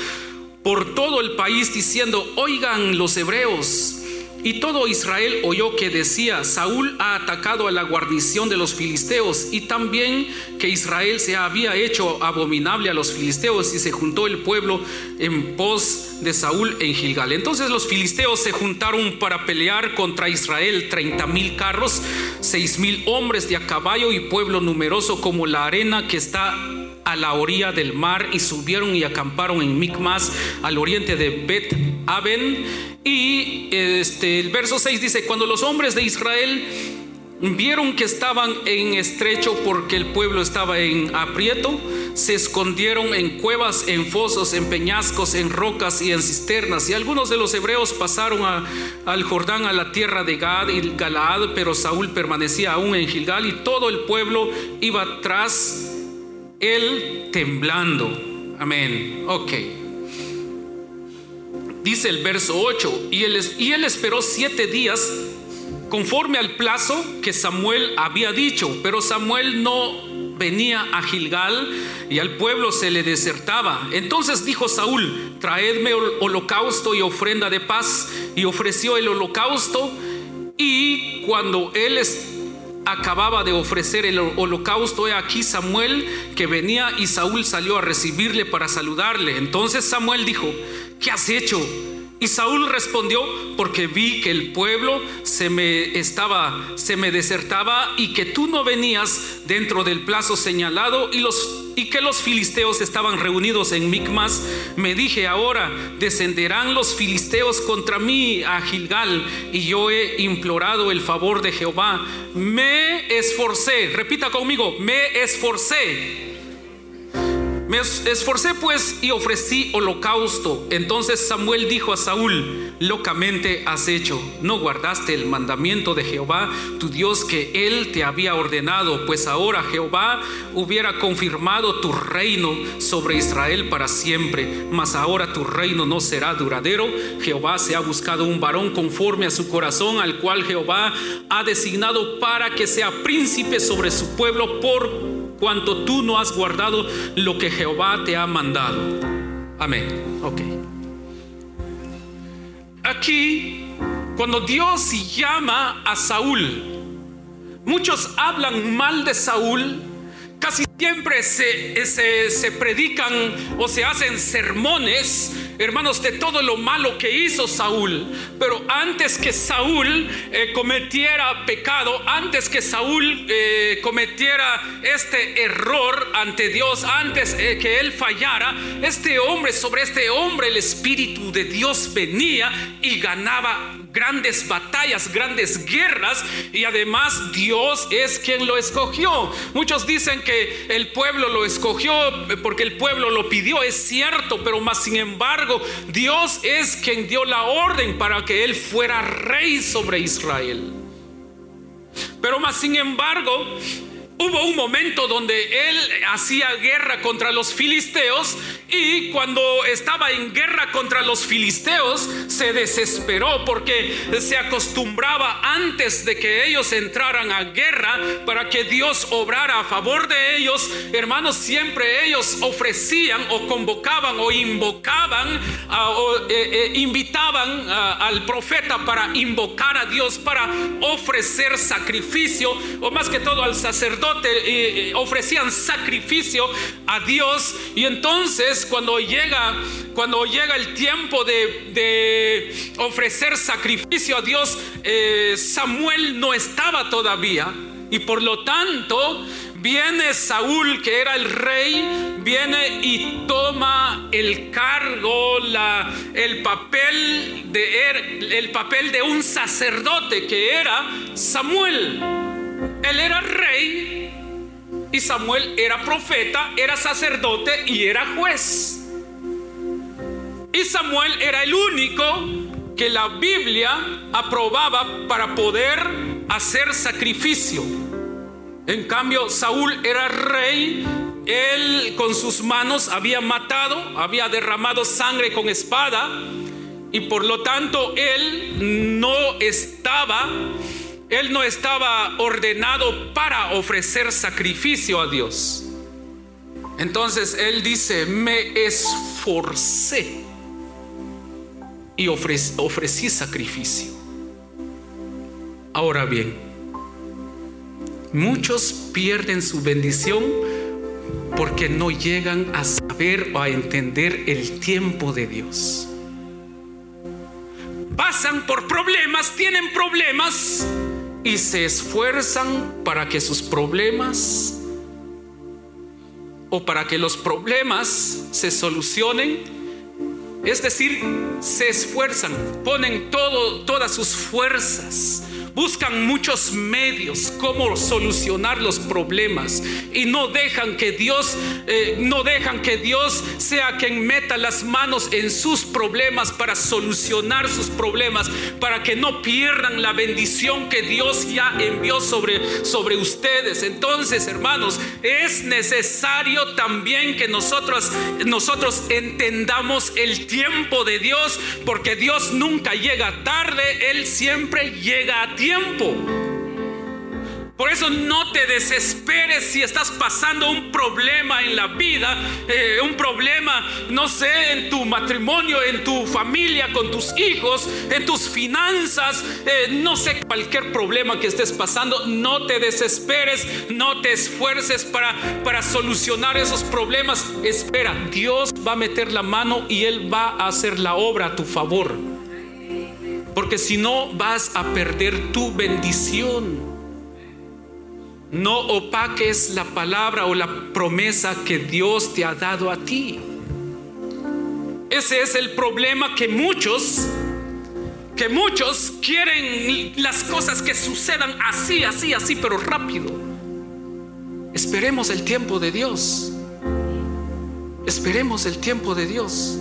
por todo el país diciendo, oigan los hebreos, y todo Israel oyó que decía, Saúl ha atacado a la guarnición de los filisteos y también que Israel se había hecho abominable a los filisteos y se juntó el pueblo en pos de Saúl en Gilgal. Entonces los filisteos se juntaron para pelear contra Israel, treinta mil carros, seis mil hombres de a caballo y pueblo numeroso como la arena que está a la orilla del mar y subieron y acamparon en Micmas al oriente de Bet Aben. Y este, el verso 6 dice, cuando los hombres de Israel vieron que estaban en estrecho porque el pueblo estaba en aprieto, se escondieron en cuevas, en fosos, en peñascos, en rocas y en cisternas. Y algunos de los hebreos pasaron al Jordán a la tierra de Gad y Galaad, pero Saúl permanecía aún en Gilgal y todo el pueblo iba tras él temblando. Amén. Ok. Dice el verso 8, y él, y él esperó siete días conforme al plazo que Samuel había dicho, pero Samuel no venía a Gilgal y al pueblo se le desertaba. Entonces dijo Saúl, traedme holocausto y ofrenda de paz, y ofreció el holocausto, y cuando él acababa de ofrecer el holocausto, he aquí Samuel que venía y Saúl salió a recibirle para saludarle. Entonces Samuel dijo, ¿qué has hecho? Y Saúl respondió, porque vi que el pueblo se me estaba, se me desertaba y que tú no venías dentro del plazo señalado y los y que los filisteos estaban reunidos en Micmas, me dije ahora, descenderán los filisteos contra mí a Gilgal, y yo he implorado el favor de Jehová. Me esforcé, repita conmigo, me esforcé me esforcé pues y ofrecí holocausto. Entonces Samuel dijo a Saúl, locamente has hecho, no guardaste el mandamiento de Jehová, tu Dios, que él te había ordenado, pues ahora Jehová hubiera confirmado tu reino sobre Israel para siempre, mas ahora tu reino no será duradero. Jehová se ha buscado un varón conforme a su corazón, al cual Jehová ha designado para que sea príncipe sobre su pueblo por cuanto tú no has guardado lo que Jehová te ha mandado. Amén. Ok. Aquí, cuando Dios llama a Saúl, muchos hablan mal de Saúl Casi siempre se, se, predican o se hacen sermones, hermanos, de todo lo malo que hizo Saúl. Pero antes que Saúl eh, cometiera pecado, antes que Saúl eh, cometiera este error ante Dios, antes eh, que él fallara, este hombre, sobre este hombre el Espíritu de Dios venía y ganaba grandes batallas, grandes guerras y además Dios es quien lo escogió. Muchos dicen que el pueblo lo escogió porque el pueblo lo pidió, es cierto, pero más sin embargo Dios es quien dio la orden para que él fuera rey sobre Israel. Pero más sin embargo, Hubo un momento donde él hacía guerra contra los filisteos y cuando estaba en guerra contra los filisteos se desesperó porque se acostumbraba antes de que ellos entraran a guerra para que Dios obrara a favor de ellos. Hermanos, siempre ellos ofrecían o convocaban o invocaban o eh, eh, invitaban al profeta para invocar a Dios, para ofrecer sacrificio o más que todo al sacerdote ofrecían sacrificio a Dios y entonces cuando llega cuando llega el tiempo de, ofrecer sacrificio a Dios eh, Samuel no estaba todavía. Y por lo tanto viene Saúl que era el rey viene y toma el cargo el papel de er, el papel de un sacerdote que era Samuel. Él era rey y Samuel era profeta, era sacerdote y era juez. Y Samuel era el único que la Biblia aprobaba para poder hacer sacrificio. En cambio, Saúl era rey, él con sus manos había matado, había derramado sangre con espada y por lo tanto él no estaba él no estaba ordenado para ofrecer sacrificio a Dios. Entonces él dice, me esforcé y ofrecí, sacrificio. Ahora bien, muchos pierden su bendición porque no llegan a saber o a entender el tiempo de Dios. Pasan por problemas, tienen problemas y se esfuerzan para que sus problemas o para que los problemas se solucionen. Es decir, se esfuerzan, ponen todo, todas sus fuerzas buscan muchos medios cómo solucionar los problemas y no dejan que Dios eh, no dejan que Dios sea quien meta las manos en sus problemas para solucionar sus problemas para que no pierdan la bendición que Dios ya envió sobre sobre ustedes. Entonces hermanos es necesario también que nosotros nosotros entendamos el tiempo de Dios porque Dios nunca llega tarde él siempre llega a tiempo. Por eso no te desesperes si estás pasando un problema en la vida, eh, un problema, no sé, en tu matrimonio, en tu familia, con tus hijos, en tus finanzas, eh, no sé, cualquier problema que estés pasando, no te desesperes, no te esfuerces para, para solucionar esos problemas. Espera, Dios va a meter la mano y Él va a hacer la obra a tu favor. Porque si no vas a perder tu bendición. No opaques la palabra o la promesa que Dios te ha dado a ti. Ese es el problema que muchos, que muchos quieren las cosas que sucedan así, así, así, pero rápido. Esperemos el tiempo de Dios. Esperemos el tiempo de Dios.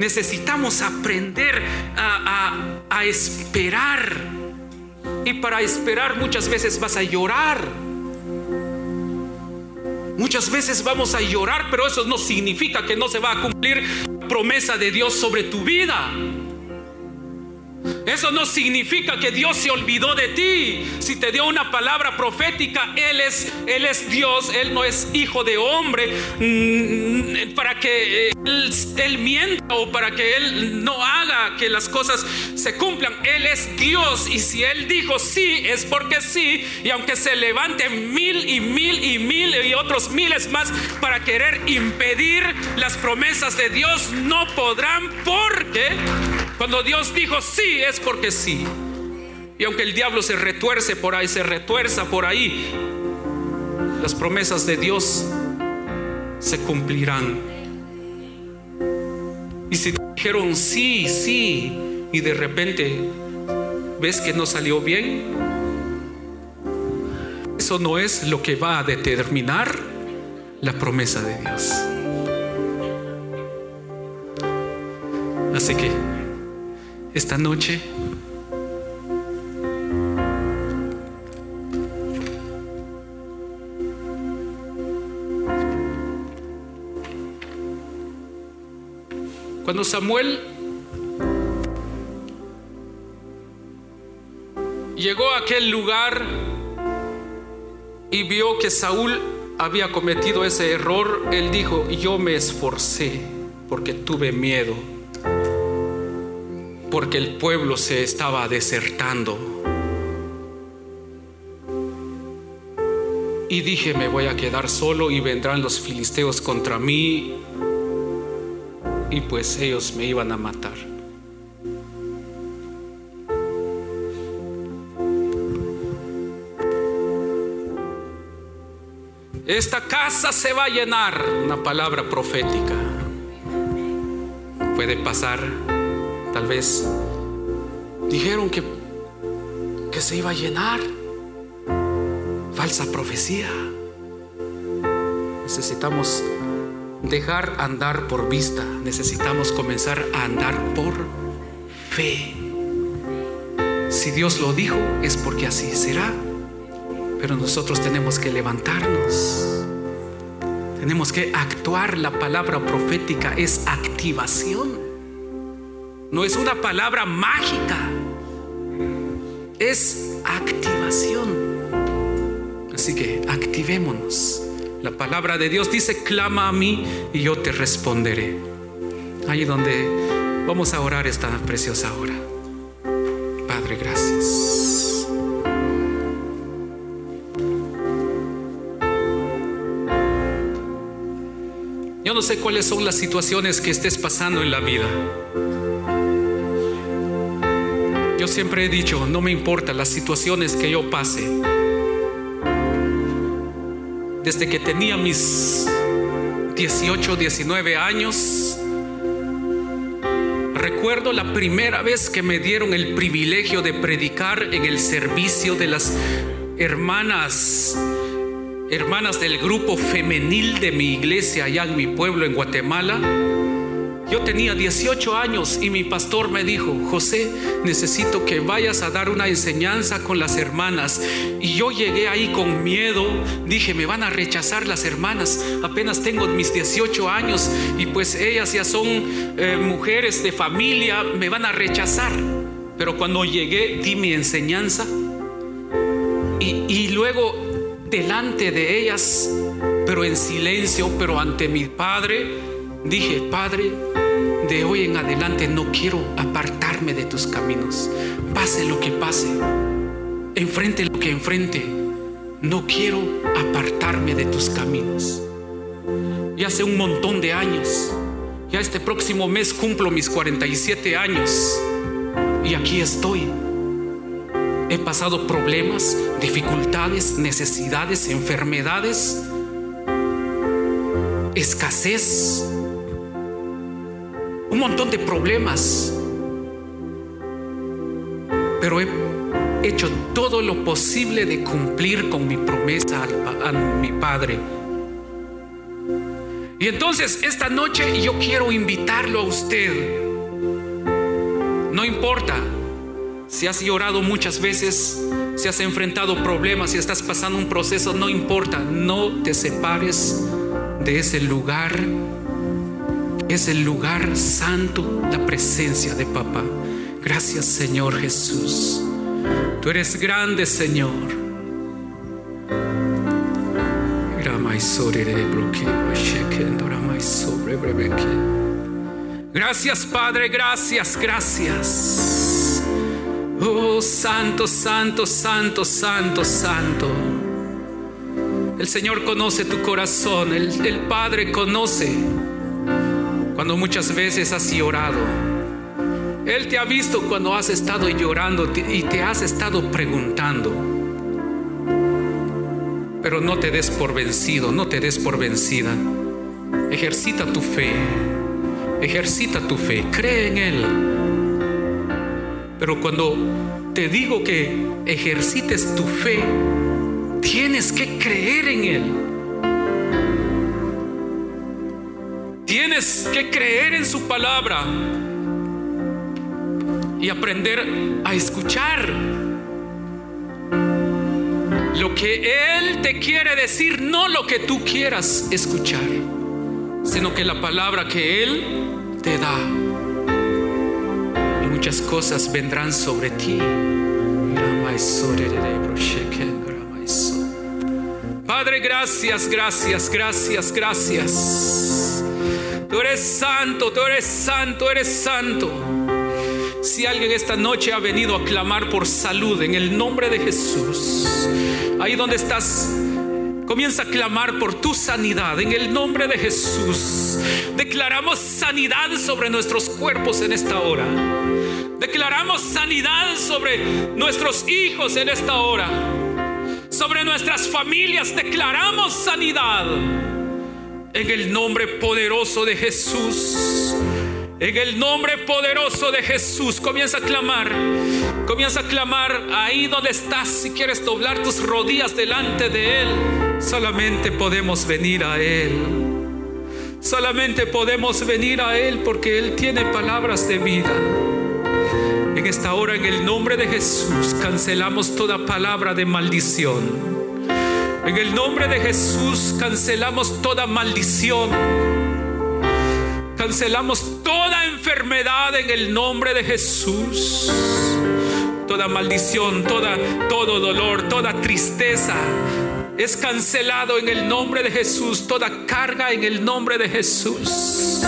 Necesitamos aprender a, esperar. Y para esperar muchas veces vas a llorar. Muchas veces vamos a llorar, pero eso no significa que no se va a cumplir la promesa de Dios sobre tu vida. Eso no significa que Dios se olvidó de ti. Si te dio una palabra profética, Él es, Él es Dios, Él no es hijo de hombre mm, para que eh, él, mienta o para que Él no haga que las cosas se cumplan. Él es Dios y si Él dijo sí, es porque sí. Y aunque se levanten mil y mil y mil y otros miles más para querer impedir las promesas de Dios, no podrán porque cuando Dios dijo sí, es porque sí. Y aunque el diablo se retuerce por ahí, se retuerza por ahí, las promesas de Dios se cumplirán. Y si dijeron sí, sí, y de repente ves que no salió bien, eso no es lo que va a determinar la promesa de Dios. Así que esta noche. Cuando Samuel llegó a aquel lugar y vio que Saúl había cometido ese error, él dijo, yo me esforcé porque tuve miedo porque el pueblo se estaba desertando. Y dije, me voy a quedar solo y vendrán los filisteos contra mí y pues ellos me iban a matar. Esta casa se va a llenar, una palabra profética. Puede pasar, tal vez dijeron que, que se iba a llenar. Falsa profecía. Necesitamos dejar andar por vista, necesitamos comenzar a andar por fe. Si Dios lo dijo, es porque así será. Pero nosotros tenemos que levantarnos. Tenemos que actuar. La palabra profética es activación. No es una palabra mágica. Es activación. Así que activémonos. La palabra de Dios dice, clama a mí y yo te responderé. Ahí donde vamos a orar esta preciosa hora. Padre, gracias. Yo no sé cuáles son las situaciones que estés pasando en la vida. Yo siempre he dicho, no me importa las situaciones que yo pase. Desde que tenía mis 18, 19 años, recuerdo la primera vez que me dieron el privilegio de predicar en el servicio de las hermanas hermanas del grupo femenil de mi iglesia allá en mi pueblo en Guatemala. Yo tenía 18 años y mi pastor me dijo, José, necesito que vayas a dar una enseñanza con las hermanas. Y yo llegué ahí con miedo, dije, me van a rechazar las hermanas. Apenas tengo mis 18 años y pues ellas ya son eh, mujeres de familia, me van a rechazar. Pero cuando llegué, di mi enseñanza y, y luego delante de ellas, pero en silencio, pero ante mi Padre, dije, Padre, de hoy en adelante no quiero apartarme de tus caminos. Pase lo que pase, enfrente lo que enfrente, no quiero apartarme de tus caminos. Y hace un montón de años, ya este próximo mes cumplo mis 47 años y aquí estoy He pasado problemas, dificultades, necesidades, enfermedades, escasez, montón de problemas. Pero he hecho todo lo posible de cumplir con mi promesa a mi Padre. Y entonces esta noche yo quiero invitarlo a usted. No importa si has llorado muchas veces, si has enfrentado problemas, si estás pasando un proceso, no importa, no te separes de ese lugar. Es el lugar santo, la presencia de papá. Gracias Señor Jesús. Tú eres grande Señor. Gracias Padre, gracias, gracias. Oh, santo, santo, santo, santo, santo. El Señor conoce tu corazón, el, el, Padre conoce cuando muchas veces has llorado. Él te ha visto cuando has estado llorando y te has estado preguntando. Pero no te des por vencido, no te des por vencida. Ejercita tu fe, ejercita tu fe, cree en Él. Pero cuando te digo que ejercites tu fe, tienes que creer en Él. Que creer en su palabra y aprender a escuchar lo que Él te quiere decir, no lo que tú quieras escuchar, sino que la palabra que Él te da. muchas cosas vendrán sobre ti. Padre, gracias, gracias, gracias, gracias. Tú eres santo, tú eres santo, eres santo. Si alguien esta noche ha venido a clamar por salud en el nombre de Jesús, ahí donde estás, comienza a clamar por tu sanidad en el nombre de Jesús. Declaramos sanidad sobre nuestros cuerpos en esta hora. Declaramos sanidad sobre nuestros hijos en esta hora. Sobre nuestras familias declaramos sanidad en el nombre poderoso de Jesús. En el nombre poderoso de Jesús, comienza a clamar. Comienza a clamar ahí donde estás. Si quieres doblar tus rodillas delante de Él, solamente podemos venir a Él. Solamente podemos venir a Él porque Él tiene palabras de vida. En esta hora, en el nombre de Jesús, cancelamos toda palabra de maldición. En el nombre de Jesús, cancelamos toda maldición Cancelamos toda enfermedad en el nombre de Jesús. Toda maldición, toda, todo dolor, toda tristeza es cancelado en el nombre de Jesús. Toda carga en el nombre de Jesús.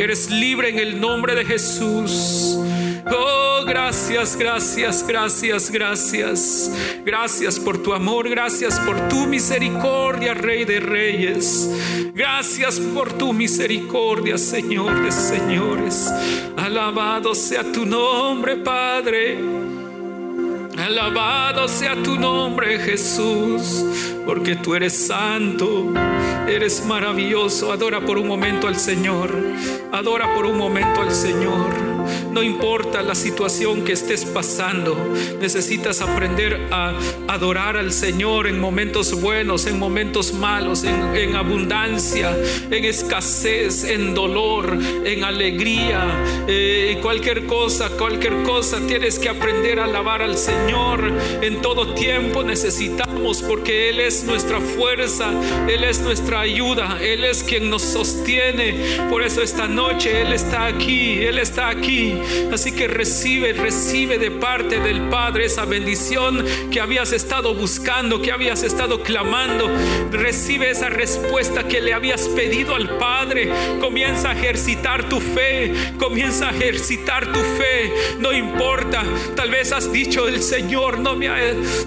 Eres libre en el nombre de Jesús. Oh, gracias, gracias, gracias, gracias. Gracias por tu amor, gracias por tu misericordia, Rey de Reyes. Gracias por tu misericordia, Señor de señores. Alabado sea tu nombre, Padre. Alabado sea tu nombre, Jesús, porque tú eres santo, eres maravilloso. Adora por un momento al Señor. Adora por un momento al Señor. No importa la situación que estés pasando, necesitas aprender a adorar al Señor en momentos buenos, en momentos malos, en, abundancia, en escasez, en dolor, en alegría, eh, cualquier cosa, cualquier cosa. Tienes que aprender a alabar al Señor en todo tiempo. Necesitamos porque Él es nuestra fuerza, Él es nuestra ayuda, Él es quien nos sostiene. Por eso esta noche Él está aquí, Él está aquí Así que recibe, recibe de parte del Padre esa bendición que habías estado buscando, que habías estado clamando. Recibe esa respuesta que le habías pedido al Padre. Comienza a ejercitar tu fe, comienza a ejercitar tu fe. No importa, tal vez has dicho el Señor no me ha,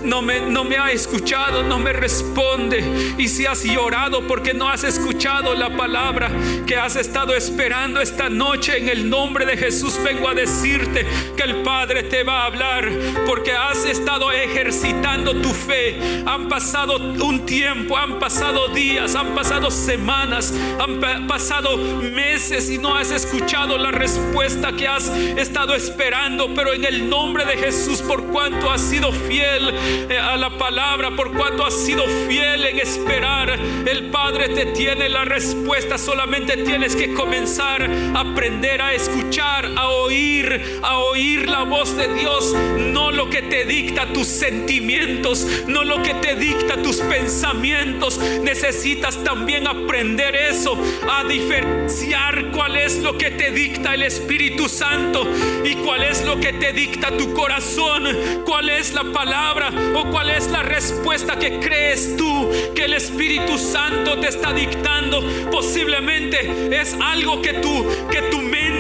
no me, no me ha escuchado, no me responde. Y si has llorado porque no has escuchado la palabra que has estado esperando esta noche en el nombre de Jesús, vengo a decirte que el Padre te va a hablar porque has estado ejercitando tu fe. Han pasado un tiempo, han pasado días, han pasado semanas, han pasado meses y no has escuchado la respuesta que has estado esperando. Pero en el nombre de Jesús, por cuanto has sido fiel eh, a la palabra, por cuanto has sido fiel en esperar, el Padre te tiene la respuesta. Solamente tienes que comenzar a aprender a escuchar, a oír a oír la voz de Dios, no lo que te dicta tus sentimientos, no lo que te dicta tus pensamientos. Necesitas también aprender eso, a diferenciar cuál es lo que te dicta el Espíritu Santo y cuál es lo que te dicta tu corazón, cuál es la palabra o cuál es la respuesta que crees tú que el Espíritu Santo te está dictando. Posiblemente es algo que tú, que tu mente,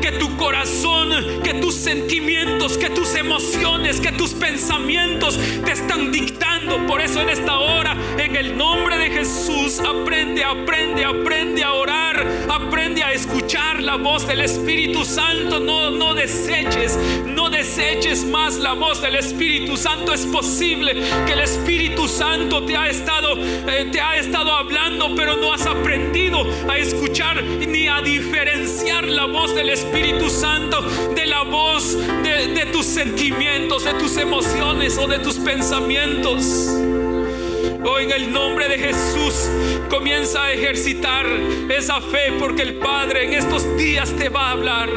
que tu corazón que tus sentimientos, que tus emociones, que tus pensamientos te están dictando. Por eso en esta hora, en el nombre de Jesús, aprende, aprende, aprende a orar, aprende a escuchar la voz del Espíritu Santo. No, no deseches, no deseches más la voz del Espíritu Santo. Es posible que el Espíritu Santo te ha estado, eh, te ha estado hablando, pero no has aprendido a escuchar ni a diferenciar la voz del Espíritu Santo de la voz de, tus sentimientos, de tus emociones o de tus pensamientos. Hoy en el nombre de Jesús comienza a ejercitar esa fe porque el Padre en estos días te va a hablar.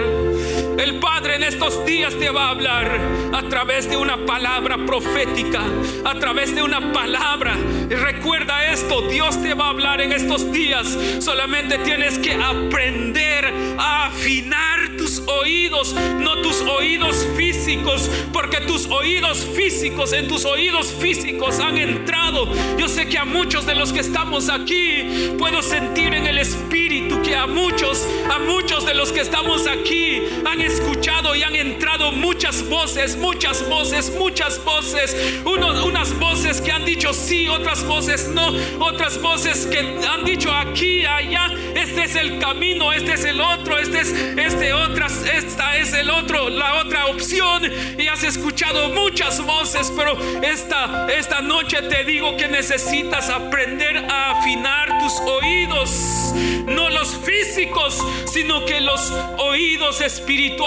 El Padre en estos días te va a hablar a través de una palabra profética, a través de una palabra. Y recuerda esto, Dios te va a hablar en estos días. Solamente tienes que aprender a afinar tus oídos, no tus oídos físicos, porque tus oídos físicos, en tus oídos físicos han entrado. Yo sé que a muchos de los que estamos aquí puedo sentir en el espíritu que a muchos, a muchos de los que estamos aquí han escuchado y han entrado muchas voces, muchas voces, muchas voces, unas voces que han dicho sí, otras voces no, otras voces que han dicho aquí, allá, este es el camino, este es el otro, este es este otras, esta es el otro, la otra opción. Y has escuchado muchas voces, pero esta esta noche te digo que necesitas aprender a afinar tus oídos, no los físicos, sino que los oídos espirituales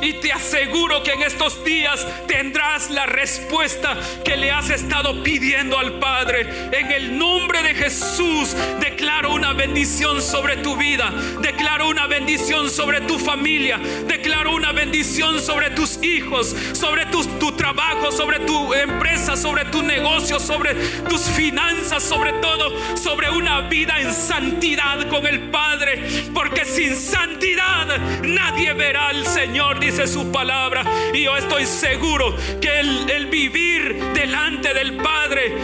y te aseguro que en estos días tendrás la respuesta que le has estado pidiendo al Padre. En el nombre de Jesús declaro una bendición sobre tu vida, declaro una bendición sobre tu familia, declaro una bendición sobre tus hijos, sobre tu, tu trabajo, sobre tu empresa, sobre tu negocio, sobre tus finanzas, sobre todo, sobre una vida en santidad con el Padre, porque sin santidad nadie verá al Señor, dice su palabra. Y yo estoy seguro que el, el vivir delante del Padre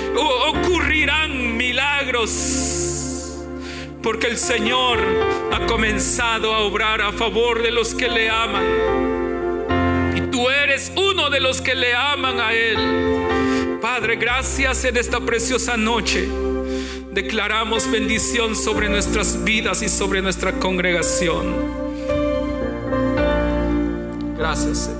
ocurrirán milagros. Porque el Señor ha comenzado a obrar a favor de los que le aman. Y tú eres uno de los que le aman a Él. Padre, gracias en esta preciosa noche. Declaramos bendición sobre nuestras vidas y sobre nuestra congregación. Gracias,